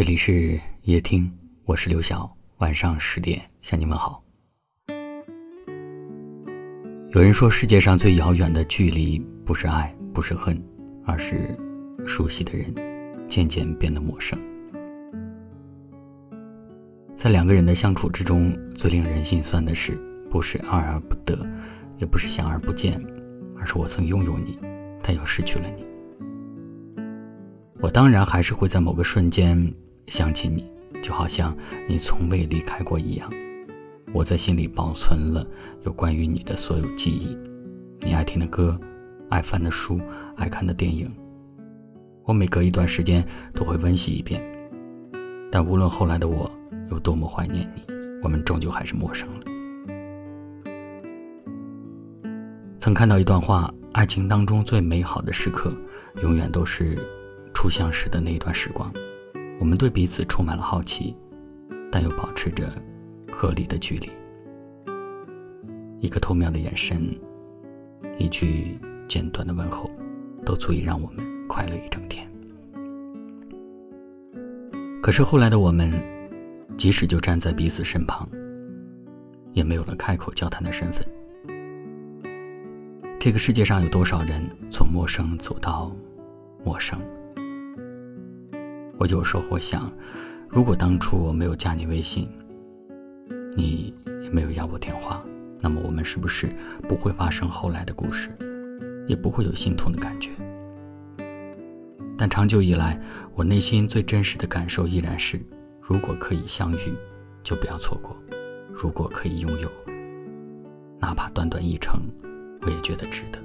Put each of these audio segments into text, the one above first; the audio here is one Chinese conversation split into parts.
这里是夜听，我是刘晓。晚上十点向你们好。有人说，世界上最遥远的距离，不是爱，不是恨，而是熟悉的人渐渐变得陌生。在两个人的相处之中，最令人心酸的是，不是爱而不得，也不是想而不见，而是我曾拥有你，但又失去了你。我当然还是会在某个瞬间想起你，就好像你从未离开过一样。我在心里保存了有关于你的所有记忆，你爱听的歌，爱翻的书，爱看的电影，我每隔一段时间都会温习一遍。但无论后来的我。有多么怀念你，我们终究还是陌生了。曾看到一段话：爱情当中最美好的时刻，永远都是初相识的那一段时光。我们对彼此充满了好奇，但又保持着合理的距离。一个透明的眼神，一句简短的问候，都足以让我们快乐一整天。可是后来的我们。即使就站在彼此身旁，也没有了开口交谈的身份。这个世界上有多少人从陌生走到陌生？我有时候会想，如果当初我没有加你微信，你也没有要我电话，那么我们是不是不会发生后来的故事，也不会有心痛的感觉？但长久以来，我内心最真实的感受依然是。如果可以相遇，就不要错过；如果可以拥有，哪怕短短一程，我也觉得值得。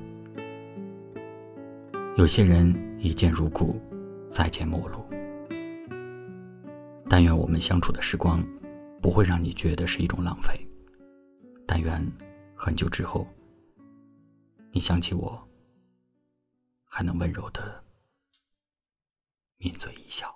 有些人一见如故，再见陌路。但愿我们相处的时光，不会让你觉得是一种浪费。但愿很久之后，你想起我，还能温柔的抿嘴一笑。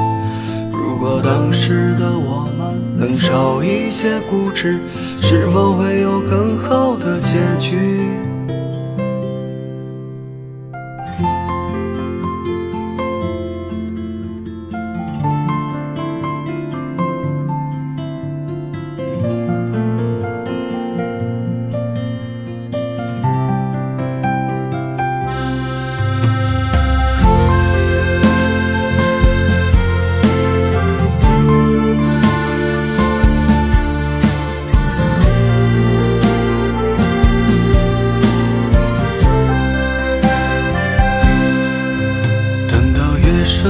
如果当时的我们。能少一些固执，是否会有更好的结局？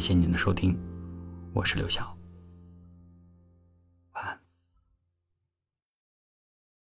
感谢您的收听，我是刘晓。